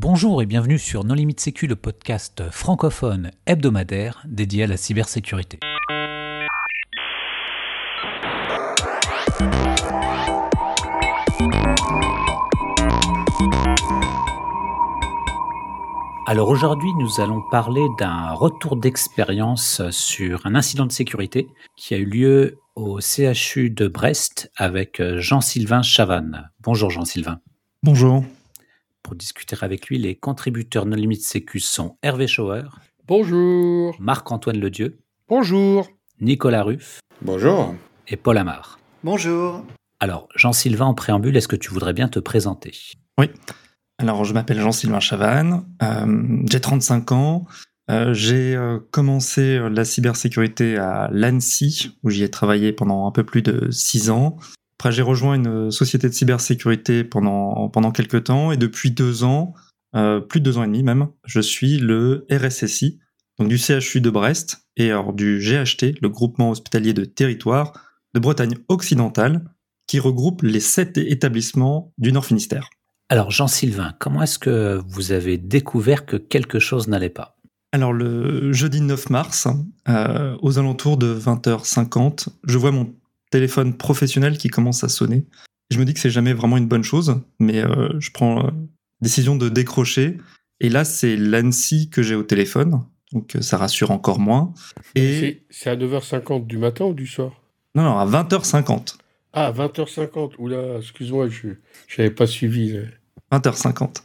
Bonjour et bienvenue sur Non Limite Sécu, le podcast francophone hebdomadaire dédié à la cybersécurité. Alors aujourd'hui, nous allons parler d'un retour d'expérience sur un incident de sécurité qui a eu lieu au CHU de Brest avec Jean-Sylvain Chavannes. Bonjour Jean-Sylvain. Bonjour. Pour discuter avec lui, les contributeurs Non Limite Sécu sont Hervé Schauer. Bonjour. Marc-Antoine Ledieu. Bonjour. Nicolas Ruff. Bonjour. Et Paul Amar. Bonjour. Alors, Jean-Sylvain, en préambule, est-ce que tu voudrais bien te présenter? Oui. Alors, je m'appelle Jean-Sylvain Chavannes, euh, j'ai 35 ans, euh, j'ai euh, commencé la cybersécurité à l'ANSI, où j'y ai travaillé pendant un peu plus de 6 ans. Après, j'ai rejoint une société de cybersécurité pendant, pendant quelques temps, et depuis deux ans, plus de deux ans et demi même, je suis le RSSI, donc du CHU de Brest, et alors du GHT, le groupement hospitalier de territoire de Bretagne occidentale, qui regroupe les sept établissements du Nord Finistère. Alors Jean-Sylvain, comment est-ce que vous avez découvert que quelque chose n'allait pas? Alors le jeudi 9 mars, euh, aux alentours de 20h50, je vois mon téléphone professionnel qui commence à sonner. Je me dis que c'est jamais vraiment une bonne chose, mais euh, je prends la décision de décrocher. Et là, c'est l'ANSI que j'ai au téléphone, donc euh, ça rassure encore moins. Et c'est à 9h50 du matin ou du soir? Non, non, à 20h50. Ah, 20h50. Oula, excuse-moi, je n'avais pas suivi. 20h50.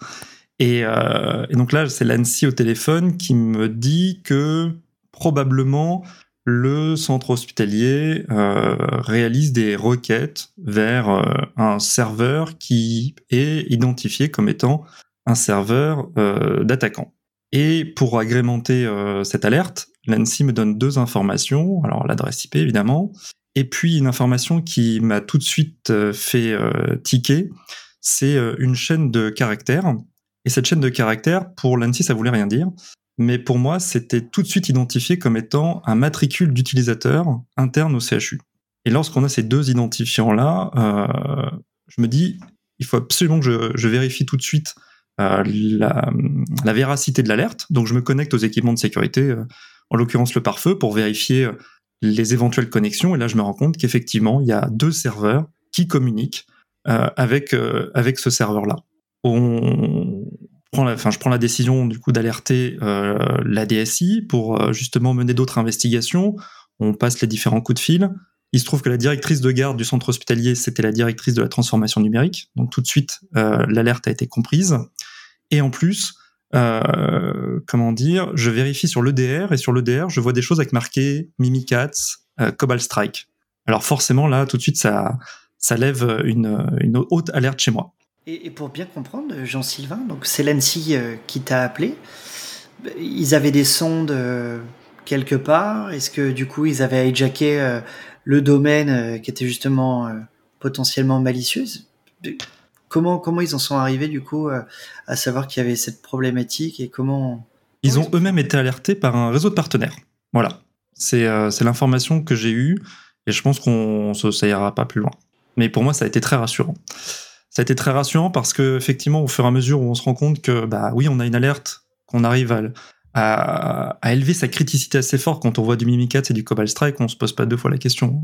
Et, euh, et donc là, c'est l'ANSI au téléphone qui me dit que probablement le centre hospitalier euh, réalise des requêtes vers euh, un serveur qui est identifié comme étant un serveur euh, d'attaquant. Et pour agrémenter cette alerte, l'ANSI me donne deux informations, alors l'adresse IP évidemment, et puis une information qui m'a tout de suite fait tiquer, c'est une chaîne de caractères. Et cette chaîne de caractères, pour l'ANSI, ça voulait rien dire. Mais pour moi, c'était tout de suite identifié comme étant un matricule d'utilisateur interne au CHU. Et lorsqu'on a ces deux identifiants-là, euh, je me dis, il faut absolument que je, vérifie tout de suite euh, la, véracité de l'alerte. Donc je me connecte aux équipements de sécurité, euh, en l'occurrence le pare-feu, pour vérifier les éventuelles connexions. Et là, je me rends compte qu'effectivement, il y a deux serveurs qui communiquent avec avec ce serveur-là. On prend la, enfin, je prends la décision du coup d'alerter euh, la DSI pour euh, justement mener d'autres investigations. On passe les différents coups de fil. Il se trouve que la directrice de garde du centre hospitalier, c'était la directrice de la transformation numérique. Donc tout de suite, euh, l'alerte a été comprise. Et en plus, euh, comment dire, je vérifie sur l'EDR et sur l'EDR, je vois des choses avec marqué Mimikatz, euh, Cobalt Strike. Alors forcément, là, tout de suite, ça, ça lève une, une haute alerte chez moi. Et, pour bien comprendre, Jean-Sylvain, donc c'est l'ANSI euh, qui t'a appelé. Ils avaient des sondes euh, quelque part. Est-ce que du coup, ils avaient hijacké euh, le domaine qui était justement potentiellement malicieuse? Comment, comment ils en sont arrivés du coup à savoir qu'il y avait cette problématique et comment Ils ont eux-mêmes été alertés par un réseau de partenaires. Voilà, c'est euh, l'information que j'ai eue et je pense qu'on ça ira pas plus loin. Mais pour moi, ça a été très rassurant. Ça a été très rassurant parce que effectivement, au fur et à mesure où on se rend compte que bah oui, on a une alerte, qu'on arrive à, à, élever sa criticité assez fort quand on voit du Mimikatz et du Cobalt Strike, on se pose pas deux fois la question.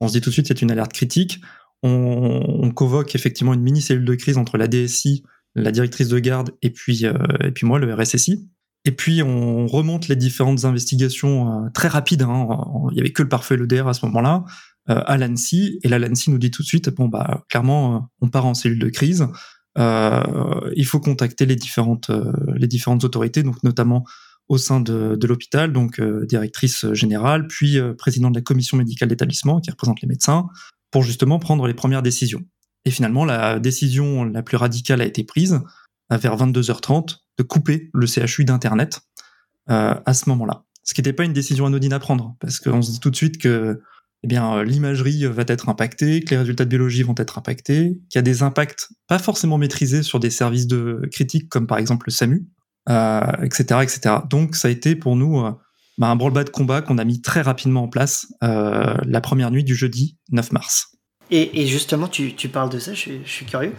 On se dit tout de suite c'est une alerte critique on, on, convoque effectivement une mini cellule de crise entre la DSI, la directrice de garde et puis euh, et puis moi le RSSI. Et puis on remonte les différentes investigations euh, très rapides. Hein, il y avait que le parfait l'EDR à ce moment-là à l'ANSI et là l'ANSI nous dit tout de suite bon bah clairement on part en cellule de crise. il faut contacter les différentes les différentes autorités donc notamment au sein de, de l'hôpital, donc euh, directrice générale, puis euh, président de la commission médicale d'établissement qui représente les médecins, pour justement prendre les premières décisions. Et finalement, la décision la plus radicale a été prise vers 22h30 de couper le CHU d'Internet euh, à ce moment-là. Ce qui n'était pas une décision anodine à prendre, parce qu'on se dit tout de suite que eh bien l'imagerie va être impactée, que les résultats de biologie vont être impactés, qu'il y a des impacts pas forcément maîtrisés sur des services de critiques comme par exemple le SAMU, euh, etc., etc. Donc ça a été pour nous euh, bah, un branle-bas de combat qu'on a mis très rapidement en place euh, la première nuit du jeudi 9 mars. Et, justement, tu, parles de ça, je, suis curieux.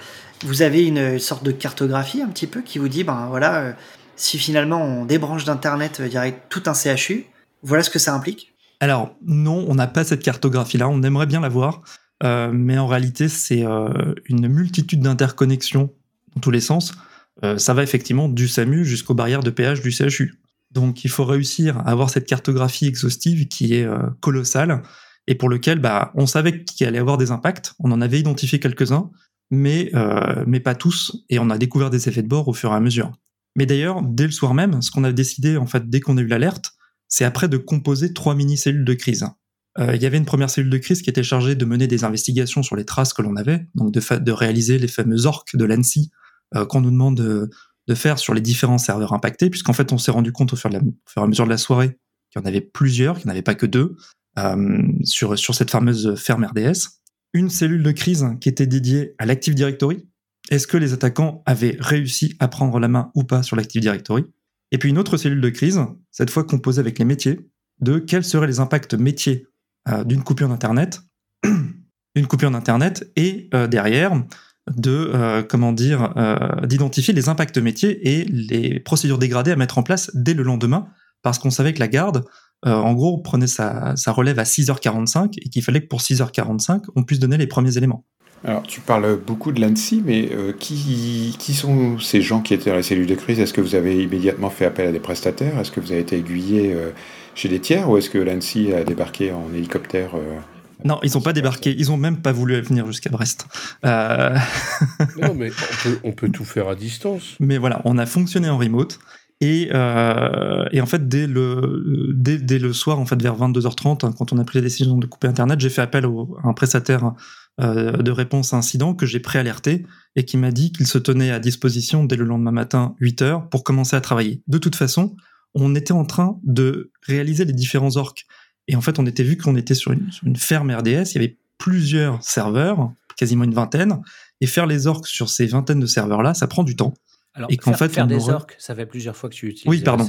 Vous avez une sorte de cartographie un petit peu qui vous dit, ben voilà, euh, si finalement on débranche d'Internet aurait tout un CHU, voilà ce que ça implique? Alors non, on n'a pas cette cartographie-là, on aimerait bien l'avoir, euh, mais en réalité c'est euh, une multitude d'interconnexions dans tous les sens. ça va effectivement du SAMU jusqu'aux barrières de péage du CHU. Donc il faut réussir à avoir cette cartographie exhaustive qui est colossale et pour lequel bah, on savait qu'il allait avoir des impacts. On en avait identifié quelques-uns, mais, euh, mais pas tous, et on a découvert des effets de bord au fur et à mesure. Mais d'ailleurs, dès le soir même, ce qu'on a décidé, en fait, dès qu'on a eu l'alerte, c'est après de composer trois mini-cellules de crise. Euh, il y avait une première cellule de crise qui était chargée de mener des investigations sur les traces que l'on avait, donc de, réaliser les fameux orques de l'ANSI euh, qu'on nous demande de, faire sur les différents serveurs impactés, puisqu'en fait on s'est rendu compte au fur, et à mesure de la soirée qu'il y en avait plusieurs, qu'il n'y en avait pas que deux, euh, sur cette fameuse ferme RDS. Une cellule de crise qui était dédiée à l'Active Directory. Est-ce que les attaquants avaient réussi à prendre la main ou pas sur l'Active Directory? Et puis une autre cellule de crise, cette fois composée avec les métiers, de quels seraient les impacts métiers euh, d'une coupure d'Internet, une coupure d'Internet, et euh, derrière, de dire d'identifier les impacts métiers et les procédures dégradées à mettre en place dès le lendemain parce qu'on savait que la garde euh, en gros, prenait sa, relève à 6h45 et qu'il fallait que pour 6h45, on puisse donner les premiers éléments. Alors, tu parles beaucoup de l'ANSI, mais euh, qui, qui, sont ces gens qui étaient dans la cellule de crise? Est-ce que vous avez immédiatement fait appel à des prestataires? Est-ce que vous avez été aiguillé euh, chez des tiers Ou est-ce que l'ANSI a débarqué en hélicoptère non, ils n'ont pas débarqué. Ils n'ont même pas voulu venir jusqu'à Brest. non, mais on peut, on peut, tout faire à distance. Mais voilà, on a fonctionné en remote. Euh, et, en fait, dès le, dès, le soir, en fait, vers 22h30, hein, quand on a pris la décision de couper Internet, j'ai fait appel à un prestataire euh, de réponse à incident que j'ai préalerté et qui m'a dit qu'il se tenait à disposition dès le lendemain matin, 8h, pour commencer à travailler. De toute façon, on était en train de réaliser les différents orques. Et en fait, on était vu qu'on était sur une, sur une ferme RDS, il y avait plusieurs serveurs, quasiment une vingtaine, et faire les orques sur ces vingtaines de serveurs-là, ça prend du temps. Alors, et qu'en fait, faire des orques, ça fait plusieurs fois que tu utilises. Oui, pardon.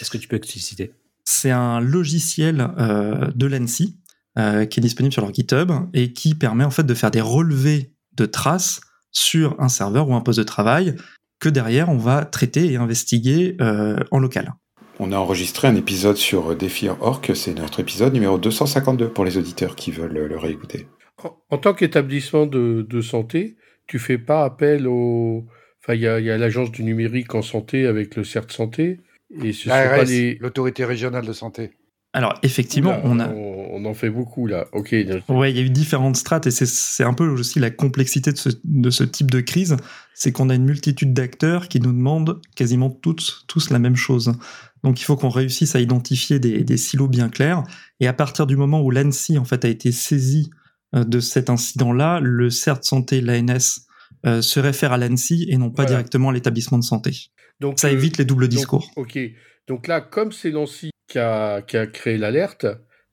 Est-ce que tu peux expliciter C'est un logiciel euh, de l'ANSI euh, qui est disponible sur leur GitHub et qui permet en fait de faire des relevés de traces sur un serveur ou un poste de travail que derrière on va traiter et investiguer euh, en local. On a enregistré un épisode sur Défi Orc, c'est notre épisode numéro 252 pour les auditeurs qui veulent le réécouter. En, tant qu'établissement de, de, santé, tu fais pas appel aux il y a, l'agence du numérique en santé avec le CERT Santé. Et ce les... l'autorité régionale de santé. Alors effectivement, on a. On, en fait beaucoup là. Ok. Ouais, il y a eu différentes strates et c'est un peu aussi la complexité de ce, de ce type de crise, c'est qu'on a une multitude d'acteurs qui nous demandent quasiment tous, tous la même chose. Donc il faut qu'on réussisse à identifier des, des, silos bien clairs. Et à partir du moment où l'ANSI en fait a été saisi euh, de cet incident-là, le CERT Santé, l'ANS euh, se réfère à l'ANSI et non pas directement à l'établissement de santé. Donc, ça euh, évite les doubles discours. ok. Donc là, comme c'est l'ANSI qui a, créé l'alerte,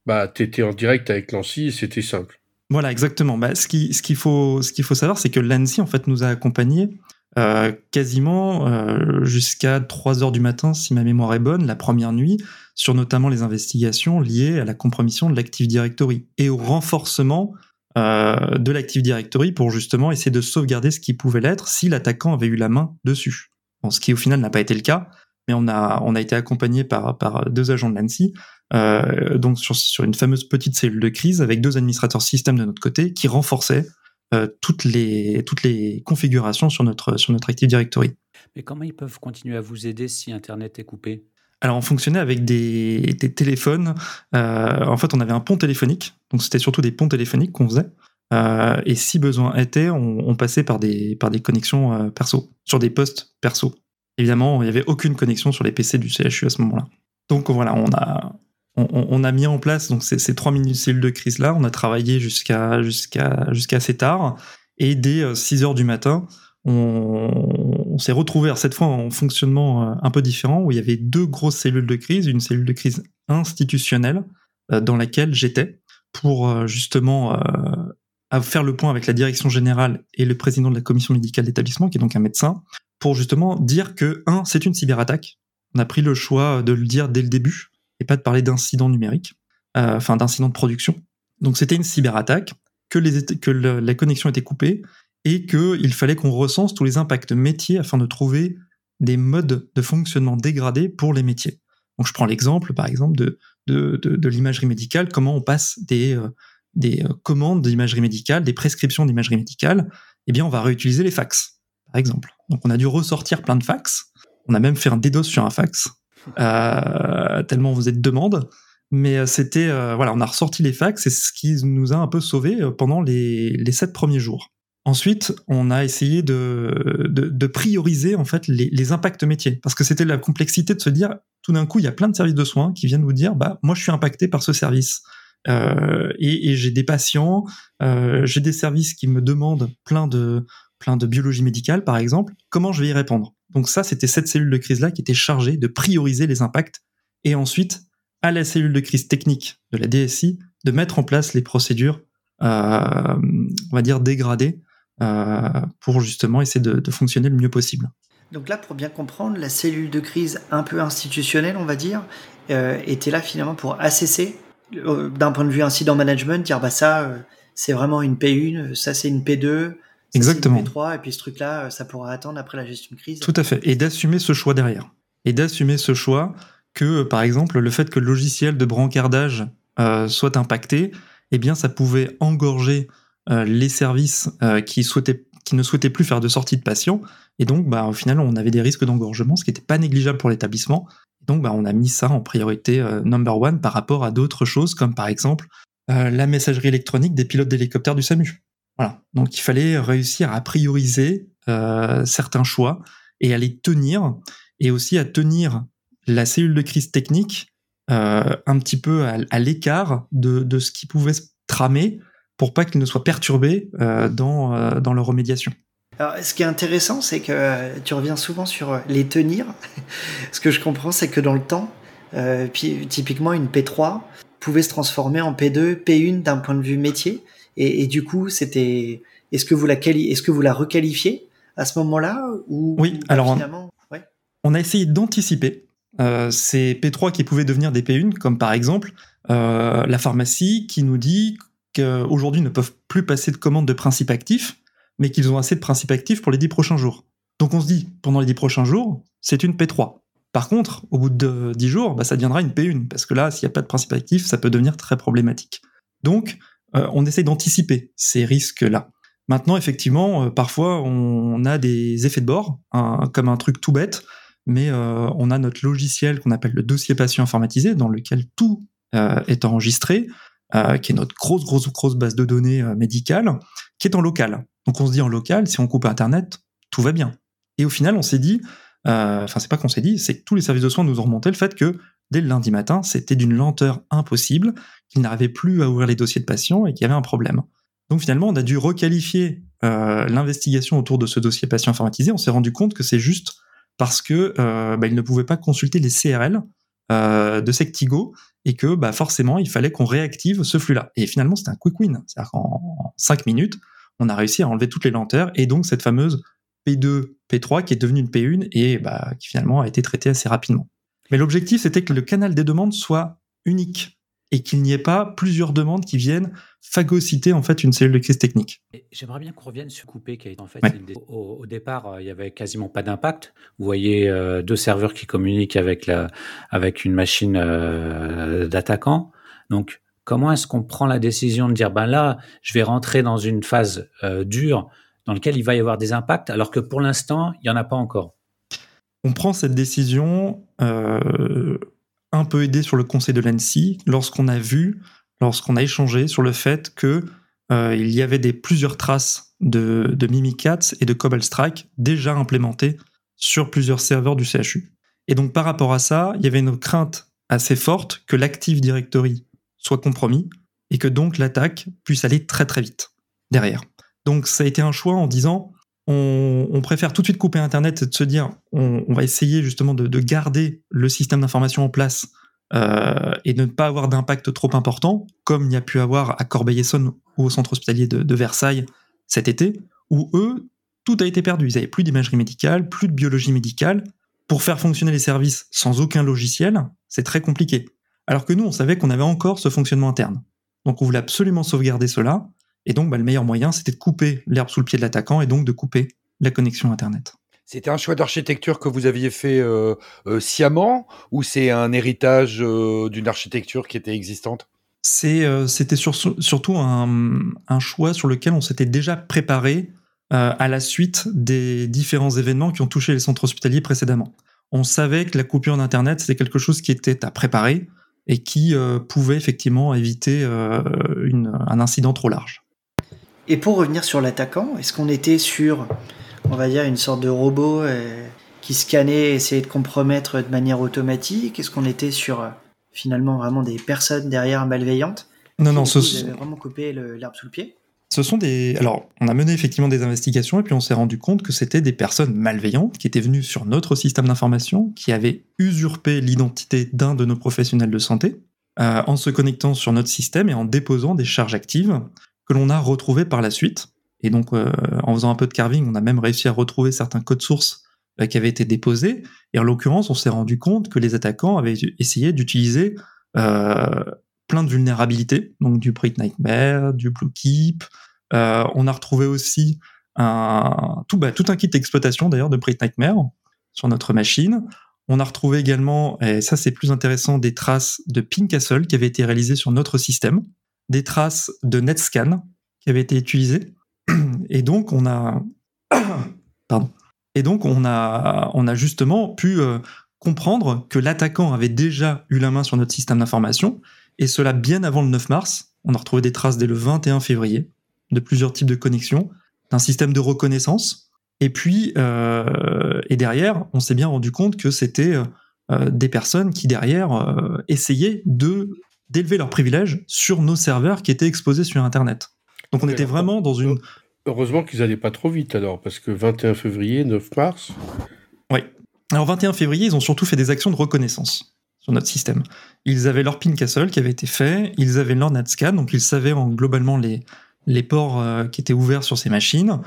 bah, tu étais en direct avec l'ANSI et c'était simple. Voilà, exactement. Bah, ce qu'il ce faut, faut savoir, c'est que l'ANSI, en fait, nous a accompagnés euh, quasiment euh, jusqu'à 3 heures du matin, si ma mémoire est bonne, la première nuit, sur notamment les investigations liées à la compromission de l'Active Directory et au renforcement euh, de l'Active Directory pour justement essayer de sauvegarder ce qui pouvait l'être si l'attaquant avait eu la main dessus. ce qui au final n'a pas été le cas, mais on a, on a été accompagné par, par deux agents de l'ANSI, euh, donc sur, sur une fameuse petite cellule de crise avec deux administrateurs système de notre côté qui renforçaient euh, toutes, les, toutes les configurations sur notre, sur notre Active Directory. Mais comment ils peuvent continuer à vous aider si Internet est coupé? Alors on fonctionnait avec des, téléphones. Euh, en fait, on avait un pont téléphonique, donc c'était surtout des ponts téléphoniques qu'on faisait. Euh, et si besoin était, on, passait par des, par des connexions euh, perso, sur des postes perso. Évidemment, il n'y avait aucune connexion sur les PC du CHU à ce moment-là. Donc voilà, on a, on, a mis en place donc ces, trois mini cellules de crise là. On a travaillé jusqu'à jusqu'à jusqu'à assez tard. Et dès 6 heures du matin, on, s'est retrouvé cette fois en fonctionnement euh, un peu différent où il y avait deux grosses cellules de crise, une cellule de crise institutionnelle euh, dans laquelle j'étais pour euh, justement faire le point avec la direction générale et le président de la commission médicale d'établissement, qui est donc un médecin, pour justement dire que, un, c'est une cyberattaque. On a pris le choix de le dire dès le début et pas de parler d'incident numérique, enfin d'incident de production. Donc c'était une cyberattaque que, les, que la connexion était coupée et qu'il fallait qu'on recense tous les impacts métiers afin de trouver des modes de fonctionnement dégradés pour les métiers. Donc je prends l'exemple, par exemple, de, de, de, l'imagerie médicale, comment on passe des, euh, des euh, commandes d'imagerie médicale, des prescriptions d'imagerie médicale, eh bien on va réutiliser les fax, par exemple. Donc on a dû ressortir plein de fax, on a même fait un DDoS sur un fax, euh, tellement vous êtes demande. Mais c'était voilà, on a ressorti les fax, c'est ce qui nous a un peu sauvés pendant les, les sept premiers jours. Ensuite, on a essayé de, de, prioriser en fait les, impacts métiers, parce que c'était la complexité de se dire, tout d'un coup, il y a plein de services de soins qui viennent vous dire, bah moi je suis impacté par ce service, euh, et, j'ai des patients, euh, j'ai des services qui me demandent plein de plein de biologie médicale, par exemple, comment je vais y répondre? Donc ça, c'était cette cellule de crise là qui était chargée de prioriser les impacts, et ensuite à la cellule de crise technique de la DSI de mettre en place les procédures, euh, on va dire dégradées euh, pour justement essayer de, fonctionner le mieux possible. Donc là, pour bien comprendre, la cellule de crise un peu institutionnelle, on va dire, euh, était là finalement pour euh, d'un point de vue incident management, dire bah ça, c'est vraiment une P1, ça c'est une P2, Exactement. Une P3, et puis ce truc-là, ça pourra attendre après la gestion de crise. Tout à fait, et d'assumer ce choix derrière. Et d'assumer ce choix que, par exemple, le fait que le logiciel de brancardage soit impacté, eh bien, ça pouvait engorger euh, les services euh, qui, souhaitaient, qui ne souhaitaient plus faire de sortie de patients. Et donc, bah, au final, on avait des risques d'engorgement, ce qui n'était pas négligeable pour l'établissement. Donc, bah, on a mis ça en priorité euh, number one par rapport à d'autres choses, comme par exemple la messagerie électronique des pilotes d'hélicoptères du SAMU. Voilà. Donc, il fallait réussir à prioriser certains choix et à les tenir, et aussi à tenir la cellule de crise technique un petit peu à, l'écart de, de, ce qui pouvait se tramer pour pas qu'ils ne soient perturbés euh, dans, euh, dans leur remédiation. Alors, ce qui est intéressant, c'est que euh, tu reviens souvent sur les tenir. ce que je comprends, c'est que dans le temps, typiquement une P3 pouvait se transformer en P2, P1 d'un point de vue métier. Et, du coup, c'était. Est-ce que vous la est-ce que vous la requalifiez à ce moment-là ou Oui. alors, finalement, on a essayé d'anticiper ces P3 qui pouvaient devenir des P1, comme par exemple la pharmacie qui nous dit aujourd'hui ne peuvent plus passer de commandes de principes actifs, mais qu'ils ont assez de principes actifs pour les 10 prochains jours. Donc on se dit, pendant les 10 prochains jours, c'est une P3. Par contre, au bout de 10 jours, bah, ça deviendra une P1, parce que là, s'il n'y a pas de principe actif, ça peut devenir très problématique. Donc, euh, on essaie d'anticiper ces risques-là. Maintenant, effectivement, euh, parfois, on, a des effets de bord, comme un truc tout bête, mais euh, on a notre logiciel qu'on appelle le dossier patient informatisé, dans lequel tout est enregistré. Euh, qui est notre grosse, grosse, grosse base de données euh, médicale, qui est en local. Donc on se dit en local, si on coupe Internet, tout va bien. Et au final, on s'est dit, euh, enfin c'est pas qu'on s'est dit, c'est que tous les services de soins nous ont remonté le fait que dès le lundi matin, c'était d'une lenteur impossible, qu'ils n'arrivaient plus à ouvrir les dossiers de patients et qu'il y avait un problème. Donc finalement, on a dû requalifier l'investigation autour de ce dossier patient informatisé. On s'est rendu compte que c'est juste parce que bah, ils ne pouvaient pas consulter les CRL de Sectigo et que bah, forcément, il fallait qu'on réactive ce flux-là. Et finalement, c'était un quick win. C'est-à-dire qu'en 5 minutes, on a réussi à enlever toutes les lenteurs, et donc cette fameuse P2, P3 qui est devenue une P1 et bah, qui finalement a été traitée assez rapidement. Mais l'objectif, c'était que le canal des demandes soit unique et qu'il n'y ait pas plusieurs demandes qui viennent phagocyter en fait une cellule de crise technique. J'aimerais bien qu'on revienne sur Coupé qui est en fait au, départ euh, il y avait quasiment pas d'impact. Vous voyez euh, deux serveurs qui communiquent avec la avec une machine euh, d'attaquant. Donc comment est-ce qu'on prend la décision de dire ben là je vais rentrer dans une phase dure dans laquelle il va y avoir des impacts alors que pour l'instant il y en a pas encore? On prend cette décision un peu aidé sur le conseil de l'ANSI lorsqu'on a vu, lorsqu'on a échangé sur le fait que euh, il y avait plusieurs traces de, de Mimikatz et de Cobalt Strike déjà implémentées sur plusieurs serveurs du CHU. Et donc par rapport à ça, il y avait une crainte assez forte que l'Active Directory soit compromis et que donc l'attaque puisse aller très très vite derrière. Donc ça a été un choix en disant on, préfère tout de suite couper Internet et de se dire on, va essayer justement de, garder le système d'information en place euh, et de ne pas avoir d'impact trop important, comme il y a pu avoir à Corbeil-Essonne ou au centre hospitalier de, Versailles cet été, où eux, tout a été perdu. Ils n'avaient plus d'imagerie médicale, plus de biologie médicale. Pour faire fonctionner les services sans aucun logiciel, c'est très compliqué. Alors que nous, on savait qu'on avait encore ce fonctionnement interne. Donc on voulait absolument sauvegarder cela, Et donc, bah, le meilleur moyen, c'était de couper l'herbe sous le pied de l'attaquant et donc de couper la connexion Internet. C'était un choix d'architecture que vous aviez fait euh, euh, sciemment ou c'est un héritage euh, d'une architecture qui était existante? C'était surtout un, choix sur lequel on s'était déjà préparé à la suite des différents événements qui ont touché les centres hospitaliers précédemment. On savait que la coupure d'Internet, c'était quelque chose qui était à préparer et qui pouvait effectivement éviter un incident trop large. Et pour revenir sur l'attaquant, est-ce qu'on était sur on va dire, une sorte de robot euh, qui scannait et essayait de compromettre de manière automatique? Est-ce qu'on était sur euh, finalement vraiment des personnes derrière malveillantes? Non, non, ce sont... vraiment coupé l'herbe sous le pied. Ce sont des. Alors, on a mené effectivement des investigations et puis on s'est rendu compte que c'était des personnes malveillantes qui étaient venues sur notre système d'information, qui avaient usurpé l'identité d'un de nos professionnels de santé euh, en se connectant sur notre système et en déposant des charges actives que l'on a retrouvées par la suite. Et donc, euh, en faisant un peu de carving, on a même réussi à retrouver certains codes sources euh, qui avaient été déposés. Et en l'occurrence, on s'est rendu compte que les attaquants avaient essayé d'utiliser euh, plein de vulnérabilités, donc du Bright Nightmare, du Blue Keep. on a retrouvé aussi un, tout, bah, tout un kit d'exploitation d'ailleurs de Bright Nightmare sur notre machine. On a retrouvé également, et ça c'est plus intéressant, des traces de Pink Castle qui avaient été réalisées sur notre système, des traces de NetScan qui avaient été utilisées, et donc on a, pardon. Et donc on a, on a justement pu euh, comprendre que l'attaquant avait déjà eu la main sur notre système d'information, et cela bien avant le 9 mars. On a retrouvé des traces dès le 21 février de plusieurs types de connexions, d'un système de reconnaissance. Et puis, euh, et derrière, on s'est bien rendu compte que c'était euh, des personnes qui derrière essayaient de d'élever leurs privilèges sur nos serveurs qui étaient exposés sur Internet. Donc on était vraiment dans une... Heureusement qu'ils n'allaient pas trop vite alors, parce que 21 février, 9 mars... Oui. Alors 21 février, ils ont surtout fait des actions de reconnaissance sur notre système. Ils avaient leur pin castle qui avait été fait, ils avaient leur NetScan, donc ils savaient en, globalement les, les ports euh, qui étaient ouverts sur ces machines.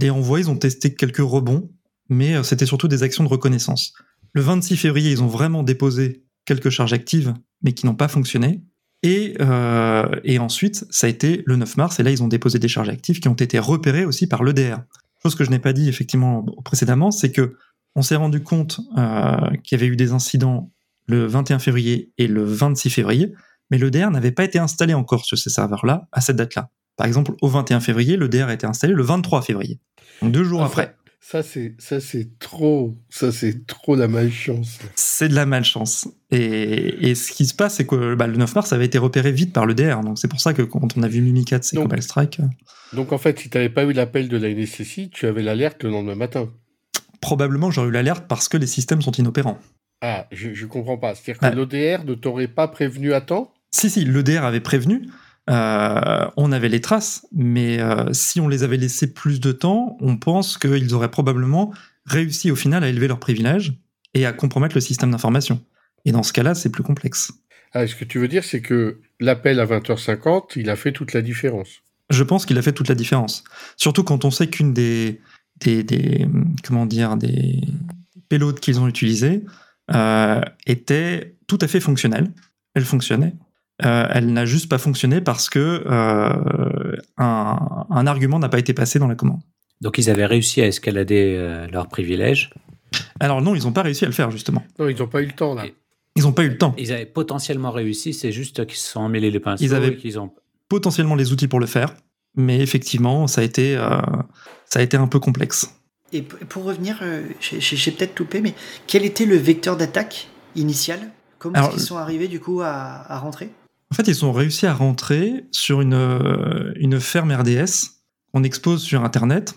Les envois, ils ont testé quelques rebonds, mais euh, c'était surtout des actions de reconnaissance. Le 26 février, ils ont vraiment déposé quelques charges actives, mais qui n'ont pas fonctionné. Et, euh, et, ensuite, ça a été le 9 mars, et là, ils ont déposé des charges actives qui ont été repérées aussi par l'EDR. Chose que je n'ai pas dit effectivement précédemment, c'est que on s'est rendu compte euh, qu'il y avait eu des incidents le 21 février et le 26 février, mais l'EDR n'avait pas été installé encore sur ces serveurs-là à cette date-là. Par exemple, au 21 février, l'EDR a été installé le 23 février, donc deux jours après. Ça, c'est, ça, c'est trop, ça, c'est trop la malchance. C'est de la malchance. Et, et ce qui se passe, c'est que bah, le 9 mars, ça avait été repéré vite par le DR. Donc, c'est pour ça que quand on a vu Mimikat et Cobalt Strike. Euh, donc, en fait, si tu n'avais pas eu l'appel de la NSSI, tu avais l'alerte le lendemain matin. Probablement, j'aurais eu l'alerte parce que les systèmes sont inopérants. Ah, je, ne comprends pas. C'est-à-dire que l'ODR ne t'aurait pas prévenu à temps? Si, si, l'EDR avait prévenu. Euh, on avait les traces, mais euh, si on les avait laissés plus de temps, on pense qu'ils auraient probablement réussi au final à élever leurs privilèges et à compromettre le système d'information. Et dans ce cas-là, c'est plus complexe. Ah, ce que tu veux dire, c'est que l'appel à 20h50, il a fait toute la différence. Je pense qu'il a fait toute la différence. Surtout quand on sait qu'une des, des, comment dire, des payloads qu'ils ont utilisés euh, était tout à fait fonctionnelle. Elle fonctionnait. Euh, elle n'a juste pas fonctionné parce que euh, un, argument n'a pas été passé dans la commande. Donc ils avaient réussi à escalader euh, leurs privilèges. Alors non, ils n'ont pas réussi à le faire justement. Non, ils n'ont pas eu le temps là. ils n'ont pas eu le temps. Ils avaient potentiellement réussi, c'est juste qu'ils se sont emmêlés les pinceaux. Ils avaient ont... potentiellement les outils pour le faire, mais effectivement, ça a été, ça a été un peu complexe. Et pour revenir, j'ai peut-être loupé, mais quel était le vecteur d'attaque initial? Comment est-ce qu'ils sont arrivés du coup à rentrer? En fait, ils ont réussi à rentrer sur une, euh, une ferme RDS qu'on expose sur Internet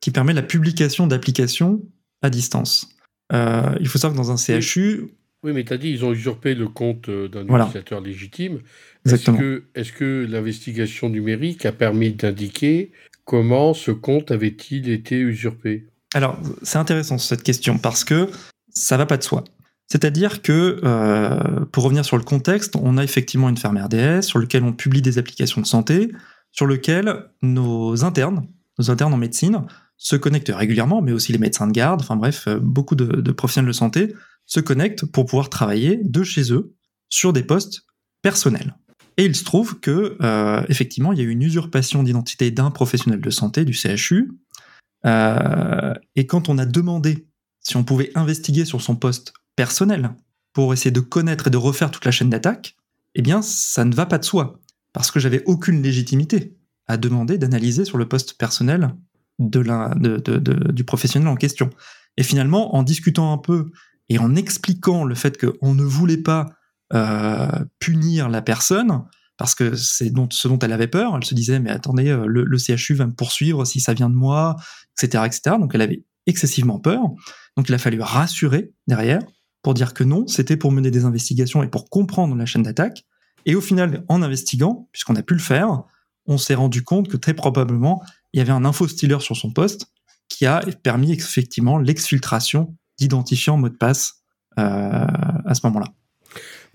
qui permet la publication d'applications à distance. Euh, il faut savoir que dans un CHU... Oui, mais tu as dit ils ont usurpé le compte euh, d'un utilisateur légitime. Est-ce que, est que l'investigation numérique a permis d'indiquer comment ce compte avait-il été usurpé? Alors, c'est intéressant cette question parce que ça va pas de soi. C'est-à-dire que, euh, pour revenir sur le contexte, on a effectivement une ferme RDS sur laquelle on publie des applications de santé, sur lequel nos internes, nos internes en médecine, se connectent régulièrement, mais aussi les médecins de garde, enfin bref, euh, beaucoup de, professionnels de santé se connectent pour pouvoir travailler de chez eux sur des postes personnels. Et il se trouve que, euh, effectivement, il y a eu une usurpation d'identité d'un professionnel de santé du CHU. Et quand on a demandé si on pouvait investiguer sur son poste personnel pour essayer de connaître et de refaire toute la chaîne d'attaque, eh bien, ça ne va pas de soi. Parce que j'avais aucune légitimité à demander d'analyser sur le poste personnel de la, du professionnel en question. Et finalement, en discutant un peu et en expliquant le fait qu'on ne voulait pas euh, punir la personne, parce que c'est ce dont elle avait peur, elle se disait, mais attendez, euh, le, CHU va me poursuivre si ça vient de moi, etc., etc. Donc elle avait excessivement peur. Donc il a fallu rassurer derrière pour dire que non, c'était pour mener des investigations et pour comprendre la chaîne d'attaque. Et au final, en investiguant, puisqu'on a pu le faire, on s'est rendu compte que très probablement, il y avait un info-stealer sur son poste qui a permis effectivement l'exfiltration d'identifiants mot de passe euh, à ce moment-là.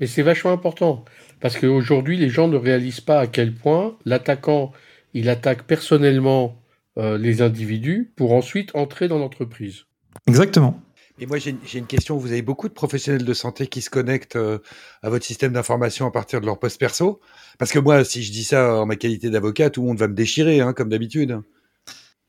Mais c'est vachement important, parce qu'aujourd'hui, les gens ne réalisent pas à quel point l'attaquant, il attaque personnellement euh, les individus pour ensuite entrer dans l'entreprise. Exactement. Et moi, j'ai une question. Vous avez beaucoup de professionnels de santé qui se connectent euh, à votre système d'information à partir de leur poste perso Parce que moi, si je dis ça en ma qualité d'avocat, tout le monde va me déchirer, hein, comme d'habitude.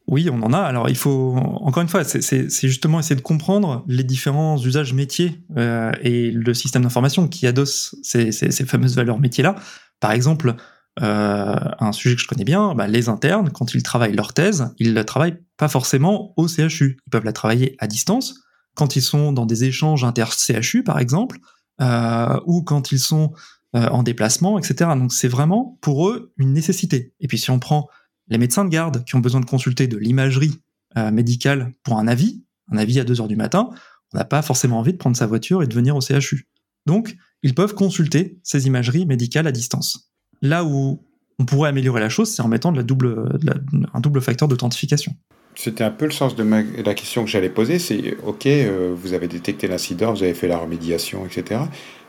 Oui, on en a. Alors, il faut, encore une fois, c'est justement essayer de comprendre les différents usages métiers euh, et le système d'information qui adosse ces, fameuses valeurs métiers-là. Par exemple, euh, un sujet que je connais bien, bah, les internes, quand ils travaillent leur thèse, ils ne travaillent pas forcément au CHU. Ils peuvent la travailler à distance, quand ils sont dans des échanges inter-CHU, par exemple, euh, ou quand ils sont en déplacement, etc. Donc, c'est vraiment pour eux une nécessité. Et puis, si on prend les médecins de garde qui ont besoin de consulter de l'imagerie euh, médicale pour un avis, un avis à 2 heures du matin, on n'a pas forcément envie de prendre sa voiture et de venir au CHU. Donc, ils peuvent consulter ces imageries médicales à distance. Là où on pourrait améliorer la chose, c'est en mettant un double facteur d'authentification. C'était un peu le sens de la question que j'allais poser, c'est ok, euh, vous avez détecté l'incident, vous avez fait la remédiation, etc.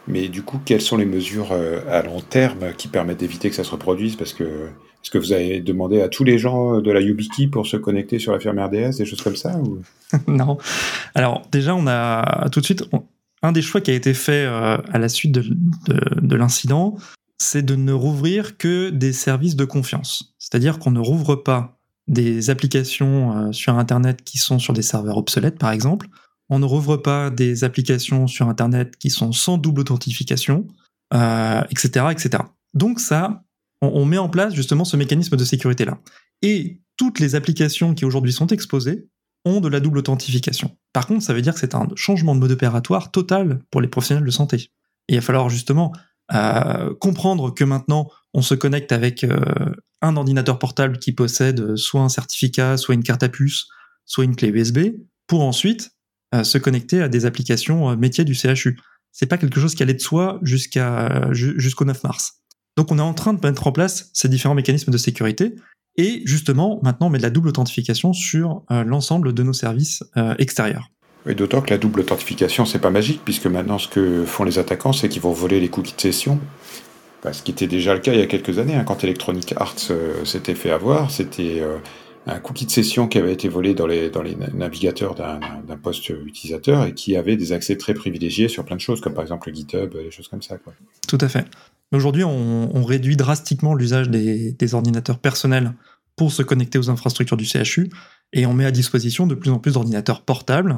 Mais du coup, quelles sont les mesures euh, à long terme qui permettent d'éviter que ça se reproduise? Parce que est-ce que vous avez demandé à tous les gens de la YubiKey pour se connecter sur la ferme RDS, des choses comme ça Non. Alors déjà, on a tout de suite un des choix qui a été fait euh, à la suite de l'incident, c'est de ne rouvrir que des services de confiance. C'est-à-dire qu'on ne rouvre pas des applications euh, sur Internet qui sont sur des serveurs obsolètes, par exemple. On ne rouvre pas des applications sur Internet qui sont sans double authentification, etc., euh, etc. Donc ça, on, met en place justement ce mécanisme de sécurité-là. Et toutes les applications qui aujourd'hui sont exposées ont de la double authentification. Par contre, ça veut dire que c'est un changement de mode opératoire total pour les professionnels de santé. Il va falloir justement euh, comprendre que maintenant, on se connecte avec euh, un ordinateur portable qui possède soit un certificat, soit une carte à puce, soit une clé USB, pour ensuite euh, se connecter à des applications métiers du CHU. C'est pas quelque chose qui allait de soi jusqu'au 9 mars. Donc on est en train de mettre en place ces différents mécanismes de sécurité et justement maintenant on met de la double authentification sur euh, l'ensemble de nos services euh, extérieurs. Oui, d'autant que la double authentification c'est pas magique puisque maintenant ce que font les attaquants c'est qu'ils vont voler les cookies de session. ce qui était déjà le cas il y a quelques années, hein, quand Electronic Arts euh, s'était fait avoir, c'était un cookie de session qui avait été volé dans les, navigateurs d'un poste utilisateur et qui avait des accès très privilégiés sur plein de choses, comme par exemple le GitHub, des choses comme ça. Tout à fait. Aujourd'hui, on, réduit drastiquement l'usage des, ordinateurs personnels pour se connecter aux infrastructures du CHU et on met à disposition de plus en plus d'ordinateurs portables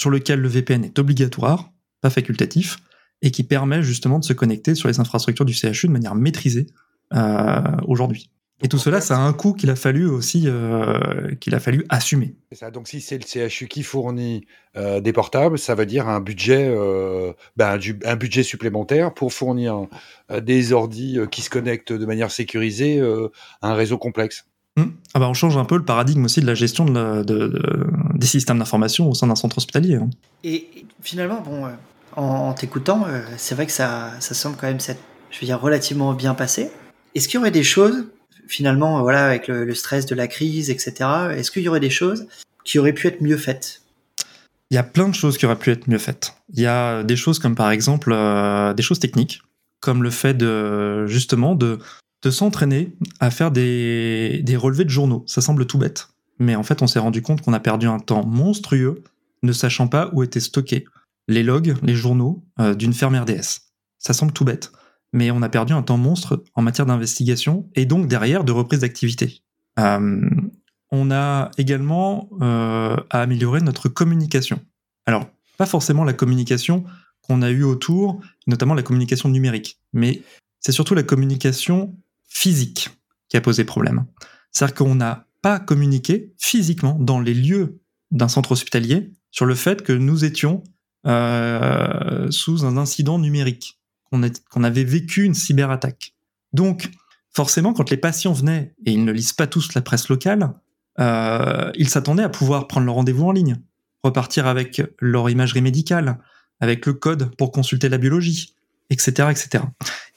sur lesquels le VPN est obligatoire, pas facultatif, et qui permet justement de se connecter sur les infrastructures du CHU de manière maîtrisée euh, aujourd'hui. Et tout cela, ça a un coût qu'il a fallu aussi euh, qu'il a fallu assumer. Ça. Donc si c'est le CHU qui fournit euh, des portables, ça veut dire un budget, euh, ben, un budget supplémentaire pour fournir des ordis qui se connectent de manière sécurisée à un réseau complexe. Hum. Ah bah on change un peu le paradigme aussi de la gestion de des systèmes d'information au sein d'un centre hospitalier. Hein. Et finalement, bon, en, t'écoutant, c'est vrai que ça, ça semble quand même je veux dire, relativement bien passé. Est-ce qu'il y aurait des choses finalement, voilà, avec le, stress de la crise, etc. Est-ce qu'il y aurait des choses qui auraient pu être mieux faites? Il y a plein de choses qui auraient pu être mieux faites. Il y a des choses comme par exemple euh, des choses techniques, comme le fait de justement de, de s'entraîner à faire des, des relevés de journaux. Ça semble tout bête, mais en fait on s'est rendu compte qu'on a perdu un temps monstrueux ne sachant pas où étaient stockés les logs, les journaux euh, d'une ferme RDS. Ça semble tout bête. mais on a perdu un temps monstre en matière d'investigation et donc derrière de reprise d'activité. Euh, on a également euh, à améliorer notre communication. Alors, pas forcément la communication qu'on a eue autour, notamment la communication numérique, mais c'est surtout la communication physique qui a posé problème. C'est-à-dire qu'on n'a pas communiqué physiquement dans les lieux d'un centre hospitalier sur le fait que nous étions euh, sous un incident numérique, qu'on avait vécu une cyberattaque. Donc, forcément, quand les patients venaient, et ils ne lisent pas tous la presse locale, euh, ils s'attendaient à pouvoir prendre leur rendez-vous en ligne, repartir avec leur imagerie médicale, avec le code pour consulter la biologie, etc. etc.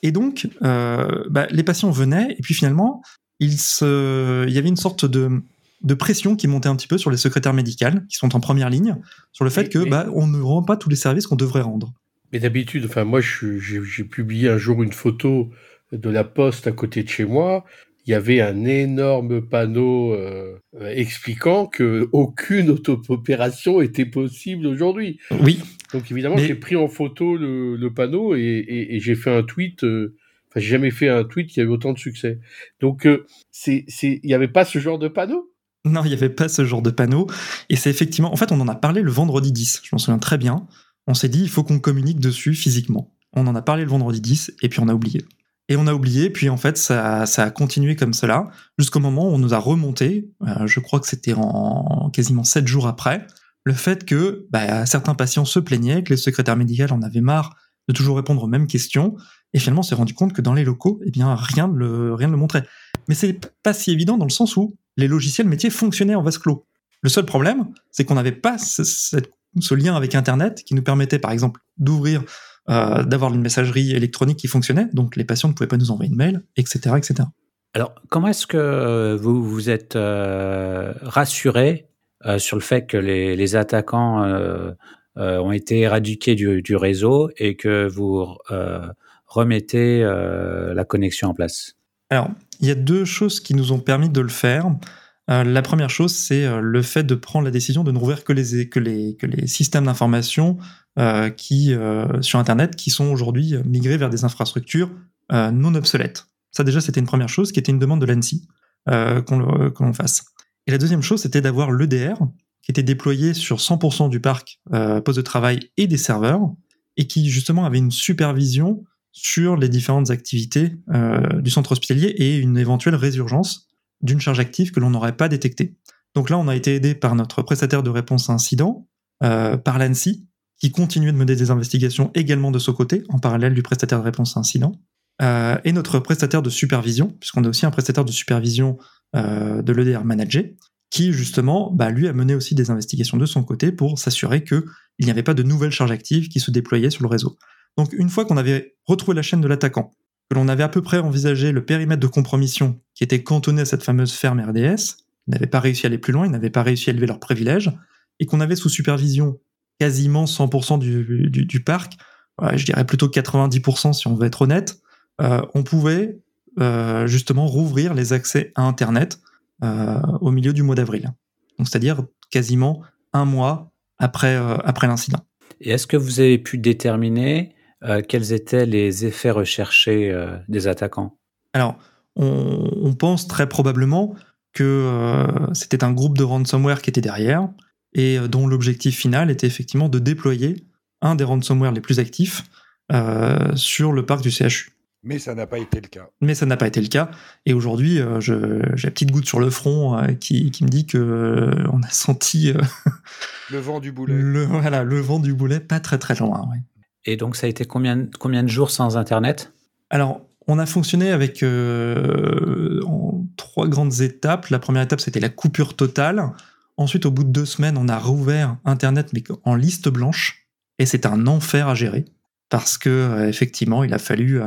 Et donc, euh, bah, les patients venaient, et puis finalement, il, se... il y avait une sorte de, de pression qui montait un petit peu sur les secrétaires médicales, qui sont en première ligne, sur le fait que bah, on ne rend pas tous les services qu'on devrait rendre. Mais d'habitude, enfin moi, j'ai publié un jour une photo de la poste à côté de chez moi il y avait un énorme panneau euh, expliquant que aucune auto-opération était possible aujourd'hui. Oui. Donc évidemment, j'ai pris en photo le, panneau et, j'ai fait un tweet. Euh, enfin, j'ai jamais fait un tweet qui a eu autant de succès. Donc, euh, c'est, il n'y avait pas ce genre de panneau? Non, il n'y avait pas ce genre de panneau. Et c'est effectivement, en fait, on en a parlé le vendredi 10. Je m'en souviens très bien. On s'est dit, il faut qu'on communique dessus physiquement. On en a parlé le vendredi 10 et puis on a oublié. Et on a oublié, puis en fait, ça, ça a continué comme cela, jusqu'au moment où on nous a remonté, euh, je crois que c'était en quasiment sept jours après, le fait que bah, certains patients se plaignaient, que les secrétaires médicaux en avaient marre de toujours répondre aux mêmes questions, et finalement on s'est rendu compte que dans les locaux, eh bien, rien ne le, montrait. Mais c'est pas si évident dans le sens où les logiciels métiers fonctionnaient en vase clos. Le seul problème, c'est qu'on n'avait pas ce, lien avec Internet qui nous permettait, par exemple, d'ouvrir euh, d'avoir une messagerie électronique qui fonctionnait, donc les patients ne pouvaient pas nous envoyer une mail, etc. etc. Alors, comment est-ce que vous vous êtes euh, rassuré euh, sur le fait que les, attaquants ont été éradiqués du, réseau et que vous remettez la connexion en place Alors, il y a deux choses qui nous ont permis de le faire. la première chose, c'est le fait de prendre la décision de ne rouvrir que les, systèmes d'information euh, qui, euh, sur Internet qui sont aujourd'hui migrés vers des infrastructures euh, non obsolètes. Ça déjà, c'était une première chose qui était une demande de l'ANSI qu'on l'on fasse. Et la deuxième chose, c'était d'avoir l'EDR qui était déployé sur 100% du parc poste de travail et des serveurs et qui justement avait une supervision sur les différentes activités du centre hospitalier et une éventuelle résurgence d'une charge active que l'on n'aurait pas détectée. Donc là, on a été aidé par notre prestataire de réponse à incident, par l'ANSI, qui continuait de mener des investigations également de son côté, en parallèle du prestataire de réponse à incident, euh, et notre prestataire de supervision, puisqu'on a aussi un prestataire de supervision euh, de l'EDR managé, qui justement, bah, lui a mené aussi des investigations de son côté pour s'assurer qu'il n'y avait pas de nouvelles charges actives qui se déployaient sur le réseau. Donc une fois qu'on avait retrouvé la chaîne de l'attaquant, que l'on avait à peu près envisagé le périmètre de compromission qui était cantonné à cette fameuse ferme RDS, ils n'avaient pas réussi à aller plus loin, ils n'avaient pas réussi à élever leurs privilèges, et qu'on avait sous supervision quasiment 100% du, parc, je dirais plutôt 90% si on veut être honnête, euh, on pouvait euh, justement rouvrir les accès à Internet euh, au milieu du mois d'avril. Donc c'est-à-dire quasiment un mois après, après l'incident. Et est-ce que vous avez pu déterminer quels étaient les effets recherchés des attaquants? Alors, on, pense très probablement que c'était un groupe de ransomware qui était derrière, et euh, dont l'objectif final était effectivement de déployer un des ransomware les plus actifs euh, sur le parc du CHU. Mais ça n'a pas été le cas. Mais ça n'a pas été le cas. Et aujourd'hui, euh, j'ai la petite goutte sur le front qui, qui, me dit que on a senti le vent du boulet. Le, voilà, le vent du boulet, pas très très loin. Et donc, ça a été combien, combien de jours sans Internet? Alors, on a fonctionné avec en trois grandes étapes. La première étape, c'était la coupure totale. Ensuite, au bout de deux semaines, on a rouvert Internet, mais en liste blanche. Et c'est un enfer à gérer. Parce que, euh, effectivement, il a fallu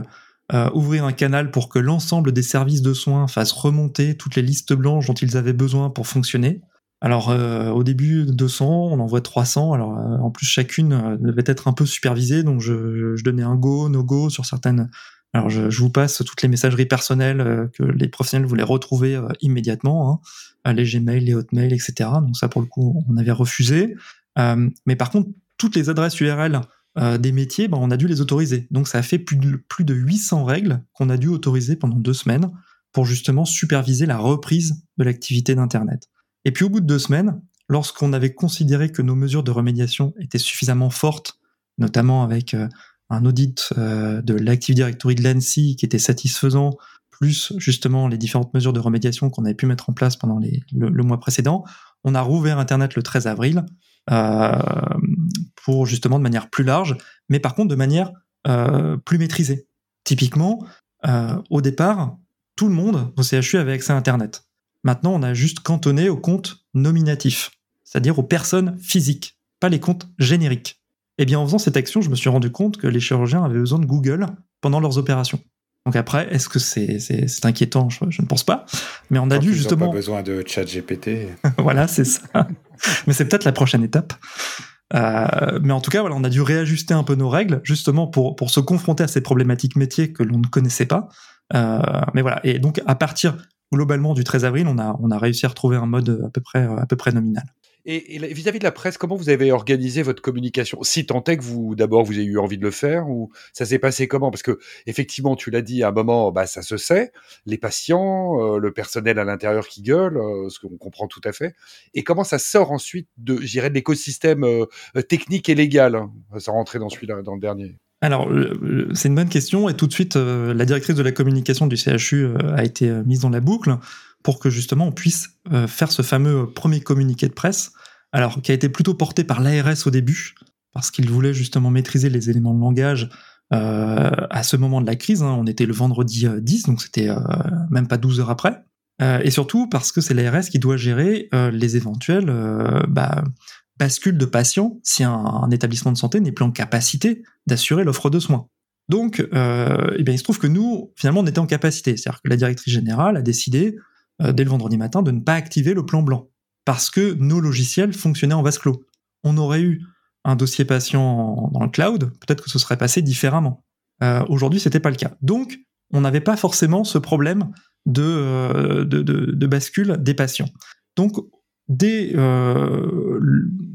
euh, euh, ouvrir un canal pour que l'ensemble des services de soins fassent remonter toutes les listes blanches dont ils avaient besoin pour fonctionner. Alors, au début, 200, on envoie 300. Alors, en plus, chacune devait être un peu supervisée. Donc, je, donnais un go, no go sur certaines alors je, vous passe toutes les messageries personnelles euh, que les professionnels voulaient retrouver euh, immédiatement, hein, les Gmail, les Hotmail, etc. Donc ça pour le coup on avait refusé. Euh, mais par contre toutes les adresses URL euh, des métiers, ben, on a dû les autoriser. Donc ça a fait plus de, plus de 800 règles qu'on a dû autoriser pendant deux semaines pour justement superviser la reprise de l'activité d'Internet. Et puis au bout de deux semaines, lorsqu'on avait considéré que nos mesures de remédiation étaient suffisamment fortes, notamment avec euh, un audit euh, de l'Active Directory de l'ANSI qui était satisfaisant, plus justement les différentes mesures de remédiation qu'on avait pu mettre en place pendant les, le, mois précédent, on a rouvert Internet le 13 avril pour justement de manière plus large, mais par contre de manière euh, plus maîtrisée. Typiquement, euh, au départ, tout le monde au CHU avait accès à Internet. Maintenant, on a juste cantonné aux comptes nominatifs, c'est-à-dire aux personnes physiques, pas les comptes génériques. Eh bien, en faisant cette action, je me suis rendu compte que les chirurgiens avaient besoin de Google pendant leurs opérations. Donc après, est-ce que c'est inquiétant? Je, ne pense pas. Mais on a dû justement. Pas besoin de chat GPT. voilà, c'est ça. mais c'est peut-être la prochaine étape. Euh, mais en tout cas, voilà, on a dû réajuster un peu nos règles justement pour pour se confronter à ces problématiques métiers que l'on ne connaissait pas. Euh, mais voilà. Et donc à partir globalement du 13 avril, on a on a réussi à retrouver un mode à peu près à peu près nominal. Et vis-à-vis de la presse, comment vous avez organisé votre communication? Si tant est que vous, d'abord, vous avez eu envie de le faire, ou ça s'est passé comment? Parce que effectivement, tu l'as dit à un moment, bah ça se sait, les patients, euh, le personnel à l'intérieur qui gueule, euh, ce qu'on comprend tout à fait. Et comment ça sort ensuite de, j'irais, de l'écosystème euh, technique et légal hein, Ça rentrait dans celui-là, dans le dernier. Alors, c'est une bonne question, et tout de suite, la directrice de la communication du CHU a été mise dans la boucle pour que justement on puisse euh, faire ce fameux premier communiqué de presse, alors qui a été plutôt porté par l'ARS au début, parce qu'il voulait justement maîtriser les éléments de langage euh, à ce moment de la crise. Hein. on était le vendredi 10, euh, donc c'était même pas 12 heures après. et surtout parce que c'est l'ARS qui doit gérer les éventuels bah, bascules de patients si un, établissement de santé n'est plus en capacité d'assurer l'offre de soins. Donc, eh bien, il se trouve que nous, finalement, on était en capacité. C'est-à-dire que la directrice générale a décidé euh, dès le vendredi matin, de ne pas activer le plan blanc, parce que nos logiciels fonctionnaient en vase clos. On aurait eu un dossier patient dans le cloud, peut-être que ce serait passé différemment. Euh, Aujourd'hui, c'était pas le cas. Donc, on n'avait pas forcément ce problème de, euh, de, bascule des patients. Donc, dès, euh,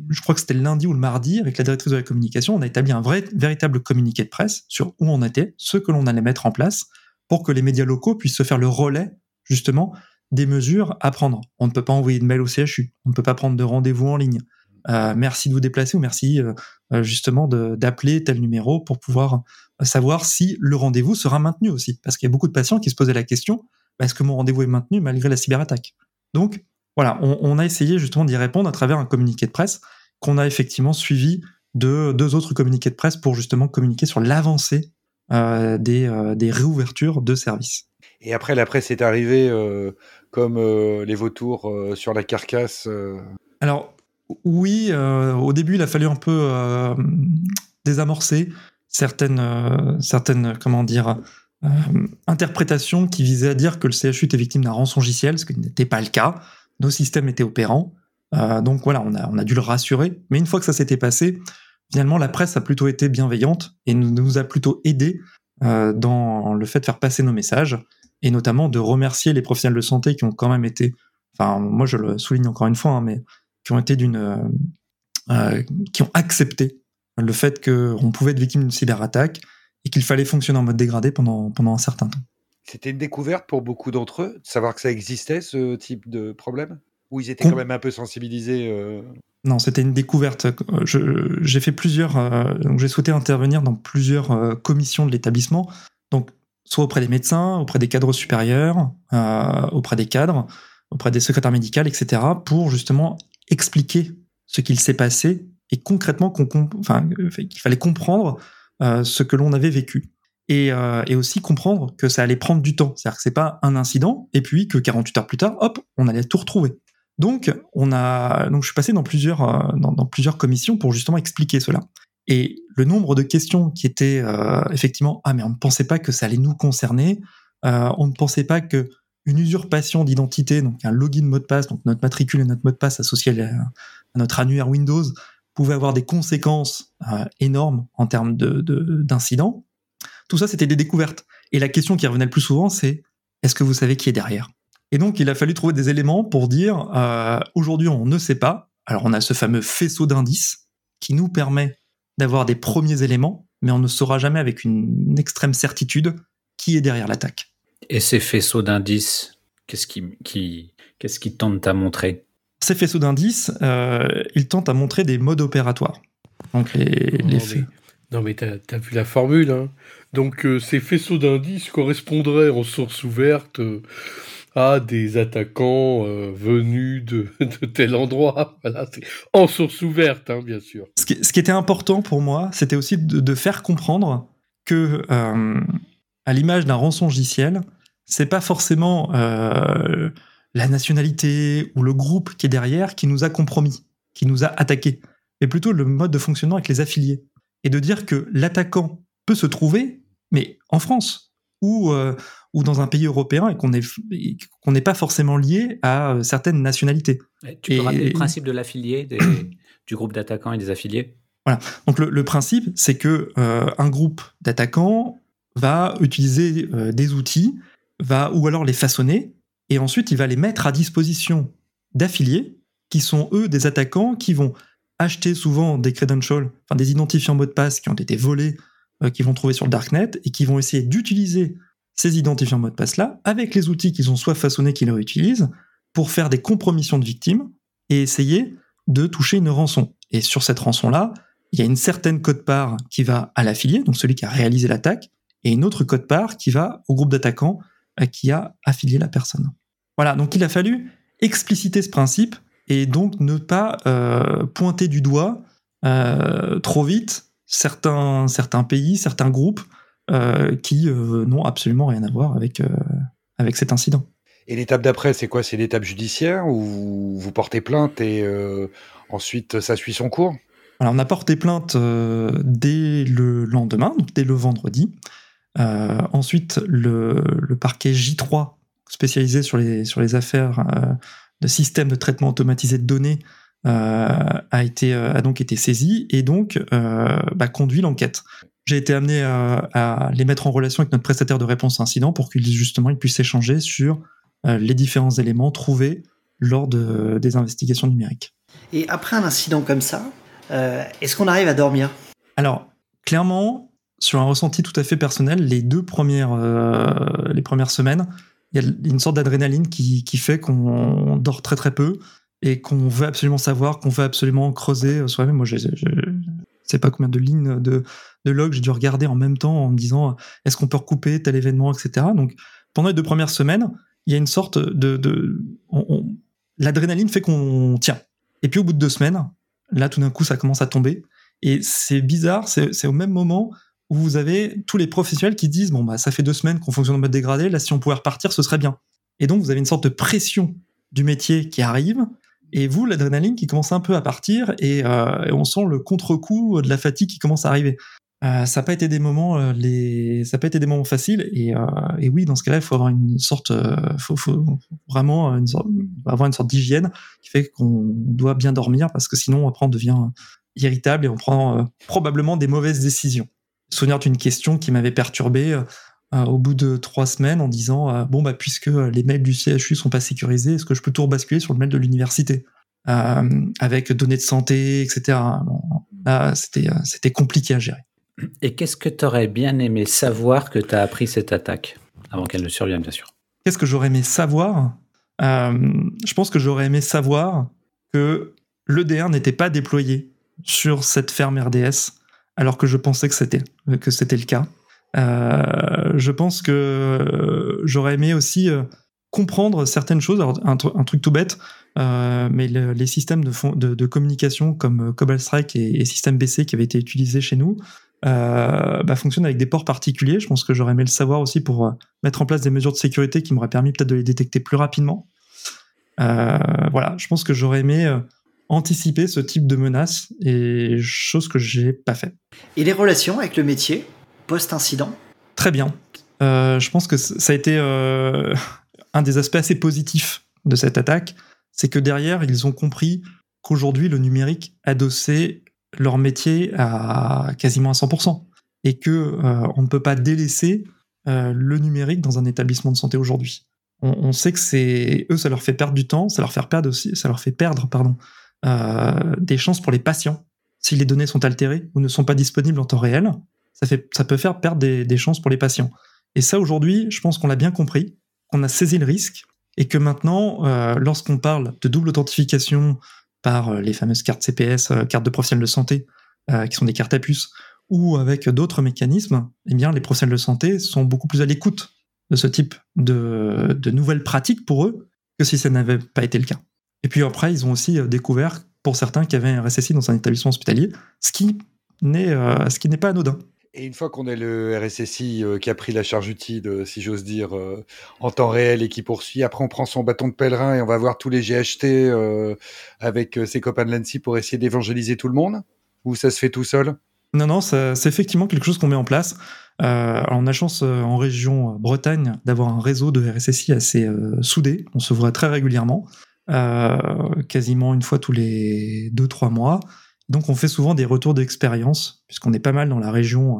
je crois que c'était le lundi ou le mardi, avec la directrice de la communication, on a établi un vrai, véritable communiqué de presse sur où on était, ce que l'on allait mettre en place, pour que les médias locaux puissent se faire le relais, justement, des mesures à prendre. On ne peut pas envoyer de mail au CHU, on ne peut pas prendre de rendez-vous en ligne. Euh, merci de vous déplacer ou merci euh, euh, justement d'appeler tel numéro pour pouvoir savoir si le rendez-vous sera maintenu aussi. Parce qu'il y a beaucoup de patients qui se posaient la question, bah, est-ce que mon rendez-vous est maintenu malgré la cyberattaque? Donc voilà, on, a essayé justement d'y répondre à travers un communiqué de presse qu'on a effectivement suivi de deux autres communiqués de presse pour justement communiquer sur l'avancée des, des réouvertures de services. Et après, la presse est arrivée comme euh, les vautours euh, sur la carcasse euh. Alors, oui, au début, il a fallu un peu désamorcer certaines, certaines, comment dire, interprétations qui visaient à dire que le CHU était victime d'un rançongiciel, ce qui n'était pas le cas. Nos systèmes étaient opérants. donc voilà, on a, on a dû le rassurer. Mais une fois que ça s'était passé, finalement, la presse a plutôt été bienveillante et nous a plutôt aidés dans le fait de faire passer nos messages et notamment de remercier les professionnels de santé qui ont quand même été, enfin moi je le souligne encore une fois, hein, mais qui ont été d'une, euh, euh, qui ont accepté le fait qu'on pouvait être victime d'une cyberattaque et qu'il fallait fonctionner en mode dégradé pendant, pendant un certain temps. C'était une découverte pour beaucoup d'entre eux, de savoir que ça existait, ce type de problème? Ou ils étaient quand même un peu sensibilisés euh? Non, c'était une découverte. J'ai fait plusieurs. donc j'ai souhaité intervenir dans plusieurs commissions de l'établissement. Donc soit auprès des médecins, auprès des cadres supérieurs, euh, auprès des cadres, auprès des secrétaires médicales, etc., pour justement expliquer ce qu'il s'est passé et concrètement enfin, qu'il fallait comprendre euh, ce que l'on avait vécu. Et, euh, aussi comprendre que ça allait prendre du temps. C'est-à-dire que c'est pas un incident, et puis que 48 heures plus tard, hop, on allait tout retrouver. Donc, on a, donc je suis passé dans plusieurs commissions pour justement expliquer cela. Et le nombre de questions qui étaient euh, effectivement ah mais on ne pensait pas que ça allait nous concerner, euh, on ne pensait pas que une usurpation d'identité, donc un login mot de passe, donc notre matricule et notre mot de passe associés à, notre annuaire Windows, pouvait avoir des conséquences euh, énormes en termes d'incidents. De, Tout ça, c'était des découvertes. Et la question qui revenait le plus souvent, c'est est-ce que vous savez qui est derrière? Et donc, il a fallu trouver des éléments pour dire aujourd'hui, on ne sait pas. Alors, on a ce fameux faisceau d'indices qui nous permet d'avoir des premiers éléments, mais on ne saura jamais avec une extrême certitude qui est derrière l'attaque. Et ces faisceaux d'indices, qu'est-ce qui, qui, qu'est-ce qui tentent à montrer? Ces faisceaux d'indices, euh, ils tentent à montrer des modes opératoires. Donc les, les Non, faits. mais, non, mais t'as as vu la formule, hein Donc, euh, ces faisceaux d'indices correspondraient en source ouverte euh, à des attaquants euh, venus de, tel endroit. Voilà, en source ouverte, hein, bien sûr. Ce qui, était important pour moi, c'était aussi de, faire comprendre que, euh, à l'image d'un rançongiciel, c'est pas forcément euh, la nationalité ou le groupe qui est derrière qui nous a compromis, qui nous a attaqués, mais plutôt le mode de fonctionnement avec les affiliés. Et de dire que l'attaquant peut se trouver, mais en France ou, ou dans un pays européen et qu'on est qu'on n'est pas forcément lié à euh, certaines nationalités. Tu peux Et- rappeler le principe de l'affilié, des- du groupe d'attaquants et des affiliés? Donc le, le principe, c'est que euh, un groupe d'attaquants va utiliser euh, des outils, va ou alors les façonner, et ensuite il va les mettre à disposition d'affiliés qui sont eux des attaquants qui vont acheter souvent des credentials, enfin des identifiants mots de passe qui ont été volés, euh, qu'ils vont trouver sur le darknet, et qui vont essayer d'utiliser ces identifiants mots de passe là avec les outils qu'ils ont soit façonnés qu'ils réutilisent pour faire des compromissions de victimes et essayer de toucher une rançon. Et sur cette rançon là, il y a une certaine cote-part qui va à l'affilié, donc celui qui a réalisé l'attaque, et une autre cote-part qui va au groupe d'attaquants qui a affilié la personne. Voilà, donc il a fallu expliciter ce principe et donc ne pas euh, pointer du doigt euh, trop vite certains pays, certains groupes euh, qui euh, n'ont absolument rien à voir avec, euh, avec cet incident. Et l'étape d'après, c'est quoi? C'est l'étape judiciaire où vous portez plainte et ensuite ça suit son cours? Alors, on a porté plainte dès le lendemain, donc dès le vendredi. Ensuite, le, le parquet J3, spécialisé sur les, sur les affaires de système de traitement automatisé de données, a, été, euh, a donc été saisi et donc euh, bah, conduit l'enquête. J'ai été amené à, à les mettre en relation avec notre prestataire de réponse à incident pour qu'ils justement ils puissent échanger sur euh, les différents éléments trouvés lors de, des investigations numériques. Et après un incident comme ça, euh, est-ce qu'on arrive à dormir? Alors, clairement, sur un ressenti tout à fait personnel, les deux premières, euh, les premières semaines, il y a une sorte d'adrénaline qui, qui fait qu'on dort très très peu et qu'on veut absolument savoir, qu'on veut absolument creuser euh, soi-même. Moi, je sais pas combien de lignes de, de log j'ai dû regarder en même temps en me disant est-ce qu'on peut recouper tel événement, etc. Donc, pendant les deux premières semaines, il y a une sorte de... de L'adrénaline fait qu'on tient. Et puis au bout de deux semaines, là tout d'un coup ça commence à tomber. Et c'est bizarre, c'est c'est au même moment où vous avez tous les professionnels qui disent bon bah ça fait deux semaines qu'on fonctionne en mode dégradé, là si on pouvait repartir ce serait bien. Et donc vous avez une sorte de pression du métier qui arrive, et vous l'adrénaline qui commence un peu à partir, et, euh, et on sent le contre-coup de la fatigue qui commence à arriver. Euh, ça n'a pas été des moments euh, les ça pas été des moments faciles et, oui dans ce cas-là il faut avoir une sorte faut, vraiment avoir une sorte d'hygiène qui fait qu'on doit bien dormir parce que sinon après on devient irritable et on prend probablement des mauvaises décisions. Souvenir d'une question qui m'avait perturbé au bout de trois semaines en disant euh, bon bah puisque les mails du CHU sont pas sécurisés, est-ce que je peux tout rebasculer sur le mail de l'université? Euh, avec données de santé, etc. Bon, là c'était euh, c'était compliqué à gérer. Et qu'est-ce que tu aurais bien aimé savoir que tu as appris cette attaque? Avant qu'elle ne survienne, bien sûr. Qu'est-ce que j'aurais aimé savoir? Euh, Je pense que j'aurais aimé savoir que l'EDR n'était pas déployé sur cette ferme RDS, alors que je pensais que c'était que c'était le cas. Euh, je pense que euh, j'aurais aimé aussi euh, comprendre certaines choses. Alors, un, tru- un truc tout bête, mais le- les systèmes de, communication comme Cobalt Strike et, et BC qui avaient été utilisés chez nous bah, fonctionnent avec des ports particuliers. Je pense que j'aurais aimé le savoir aussi pour mettre en place des mesures de sécurité qui m'auraient permis peut-être de les détecter plus rapidement. Voilà, je pense que j'aurais aimé anticiper ce type de menace et chose que j'ai pas fait. Et les relations avec le métier, post-incident Très bien. Euh, je pense que ça a été euh, un des aspects assez positifs de cette attaque, c'est que derrière, ils ont compris qu'aujourd'hui, le numérique adossait leur métier à quasiment à 100%, et que euh, on ne peut pas délaisser euh, le numérique dans un établissement de santé aujourd'hui. On, on sait que c'est eux, ça leur fait perdre du temps, ça leur fait perdre aussi, ça leur fait perdre, pardon, des chances pour les patients. si les données sont altérées ou ne sont pas disponibles en temps réel, ça, peut faire perdre des, chances pour les patients. Et ça, aujourd'hui, je pense qu'on l'a bien compris, qu'on a saisi le risque, et que maintenant, euh, lorsqu'on parle de double authentification par euh, les fameuses cartes CPS, euh, cartes de professionnels de santé, qui sont des cartes à puce, ou avec d'autres mécanismes, eh bien, les professionnels de santé sont beaucoup plus à l'écoute de ce type de, de, nouvelles pratiques pour eux que si ça n'avait pas été le cas. Et puis après, ils ont aussi découvert, pour certains, qu'il y avait un RSSI dans un établissement hospitalier, ce qui n'est pas anodin. Et une fois qu'on est le RSSI euh, qui a pris la charge utile, si j'ose dire, euh, en temps réel et qui poursuit, après on prend son bâton de pèlerin et on va voir tous les GHT euh, avec ses copains de l'ANSI pour essayer d'évangéliser tout le monde? Ou ça se fait tout seul? Non, non, c'est effectivement quelque chose qu'on met en place. on a chance en région Bretagne d'avoir un réseau de RSSI assez soudé. On se voit très régulièrement, quasiment une fois tous les 2-3 mois. Donc on fait souvent des retours d'expérience, puisqu'on est pas mal dans la région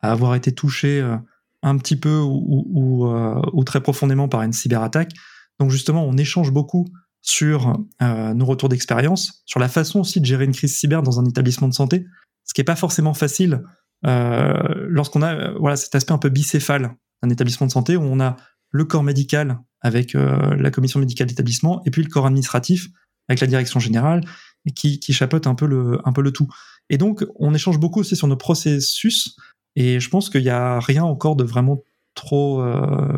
à avoir été touché euh, un petit peu euh, ou, très profondément par une cyberattaque. Donc justement, on échange beaucoup sur euh, nos retours d'expérience, sur la façon aussi de gérer une crise cyber dans un établissement de santé, ce qui n'est pas forcément facile lorsqu'on a cet aspect un peu bicéphale d'un établissement de santé où on a le corps médical avec la commission médicale d'établissement et puis le corps administratif avec la direction générale qui, qui chapeaute un peu, le, un peu le tout. Et donc, on échange beaucoup aussi sur nos processus, et je pense qu'il n'y a rien encore de vraiment trop euh,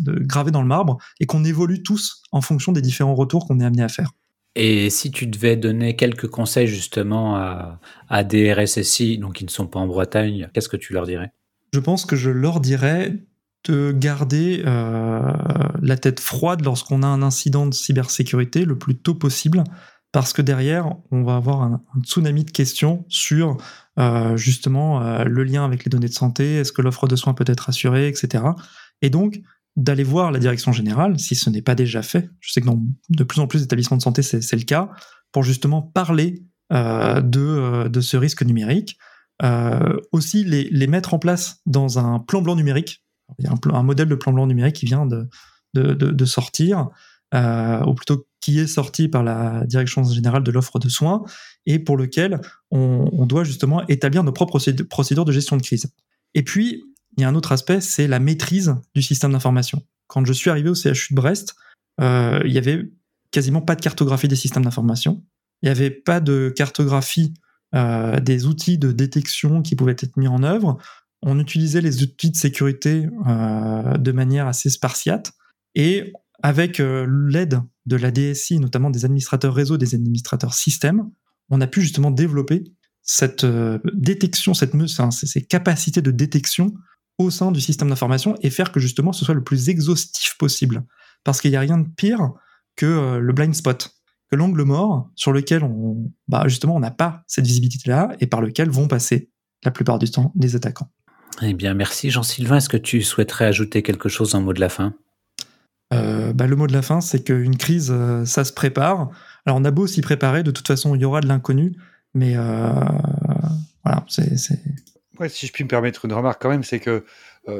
de gravé dans le marbre, et qu'on évolue tous en fonction des différents retours qu'on est amené à faire. Et si tu devais donner quelques conseils justement à, à des RSSI, donc qui ne sont pas en Bretagne, qu'est-ce que tu leur dirais? Je pense que je leur dirais de garder euh, la tête froide lorsqu'on a un incident de cybersécurité le plus tôt possible, parce que derrière, on va avoir un, tsunami de questions sur euh, justement euh, le lien avec les données de santé, est-ce que l'offre de soins peut être assurée, etc. Et donc, d'aller voir la direction générale, si ce n'est pas déjà fait, je sais que dans de plus en plus d'établissements de santé, c'est le cas, pour justement parler euh, de, de, ce risque numérique. aussi, les, les, mettre en place dans un plan blanc numérique. Il y a un, un modèle de plan blanc numérique qui vient de, de, de sortir, ou plutôt qui est sorti par la Direction générale de l'offre de soins et pour lequel on, doit justement établir nos propres procédures de gestion de crise. Et puis, il y a un autre aspect, c'est la maîtrise du système d'information. Quand je suis arrivé au CHU de Brest, euh, il y avait quasiment pas de cartographie des systèmes d'information. Il n'y avait pas de cartographie euh, des outils de détection qui pouvaient être mis en œuvre. On utilisait les outils de sécurité euh, de manière assez spartiate et avec l'aide de la DSI, notamment des administrateurs réseau, des administrateurs système, on a pu justement développer cette euh, détection, cette, ces capacités de détection au sein du système d'information et faire que justement ce soit le plus exhaustif possible. Parce qu'il n'y a rien de pire que euh, le blind spot, que l'angle mort sur lequel on, bah justement, on n'a pas cette visibilité-là et par lequel vont passer la plupart du temps les attaquants. Eh bien, merci Jean-Sylvain. Est-ce que tu souhaiterais ajouter quelque chose en mot de la fin? Euh, bah, le mot de la fin, c'est qu'une crise, euh, ça se prépare. Alors on a beau s'y préparer, de toute façon, il y aura de l'inconnu, mais euh, voilà, c'est. si je puis me permettre une remarque quand même, c'est que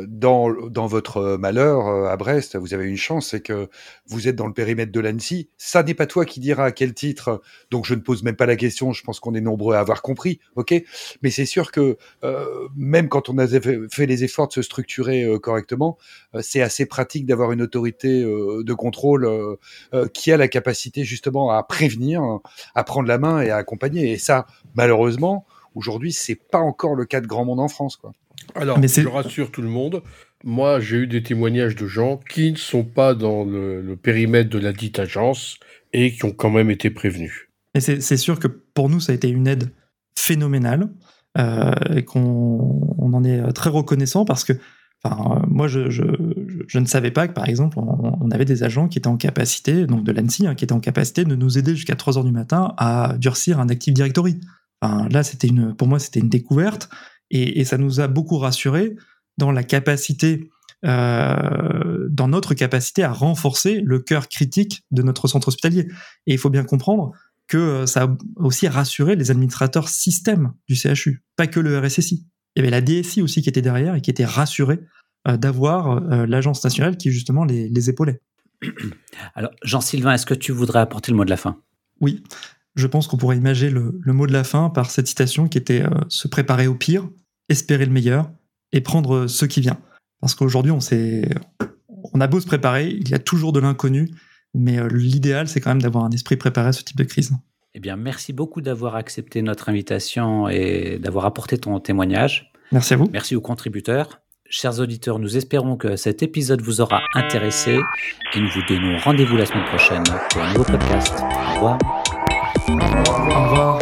dans, dans votre malheur euh, à Brest, vous avez une chance, c'est que vous êtes dans le périmètre de l'ANSI. Ça n'est pas toi qui diras à quel titre, donc je ne pose même pas la question, je pense qu'on est nombreux à avoir compris, ok? Mais c'est sûr que euh, même quand on a fait les efforts de se structurer correctement, c'est assez pratique d'avoir une autorité de contrôle qui a la capacité justement à prévenir, à prendre la main et à accompagner. Et ça, malheureusement, aujourd'hui, c'est pas encore le cas de grand monde en France, quoi. Alors, je rassure tout le monde. Moi, j'ai eu des témoignages de gens qui ne sont pas dans le, périmètre de la dite agence et qui ont quand même été prévenus. Et c'est sûr que pour nous, ça a été une aide phénoménale euh, et qu'on en est très reconnaissant parce que Enfin, moi, je, je, je, ne savais pas que, par exemple, on, avait des agents qui étaient en capacité, donc de l'ANSI, hein, qui étaient en capacité de nous aider jusqu'à 3 heures du matin à durcir un Active Directory. Enfin, là, c'était une, pour moi, c'était une découverte. Et, ça nous a beaucoup rassuré dans la capacité, euh, dans notre capacité à renforcer le cœur critique de notre centre hospitalier. Et il faut bien comprendre que euh, ça a aussi rassuré les administrateurs système du CHU, pas que le RSSI. Il y avait la DSI aussi qui était derrière et qui était rassurée euh, d'avoir l'agence nationale qui justement les, les épaulait. Alors, Jean-Sylvain, est-ce que tu voudrais apporter le mot de la fin? Oui. Je pense qu'on pourrait imaginer le, le, mot de la fin par cette citation qui était se préparer au pire, espérer le meilleur et prendre ce qui vient. Parce qu'aujourd'hui, on, on a beau se préparer, il y a toujours de l'inconnu, mais l'idéal, c'est quand même d'avoir un esprit préparé à ce type de crise. Eh bien, merci beaucoup d'avoir accepté notre invitation et d'avoir apporté ton témoignage. Merci à vous. Merci aux contributeurs. Chers auditeurs, nous espérons que cet épisode vous aura intéressé et nous vous donnons rendez-vous la semaine prochaine pour un nouveau podcast. Au revoir. Au revoir.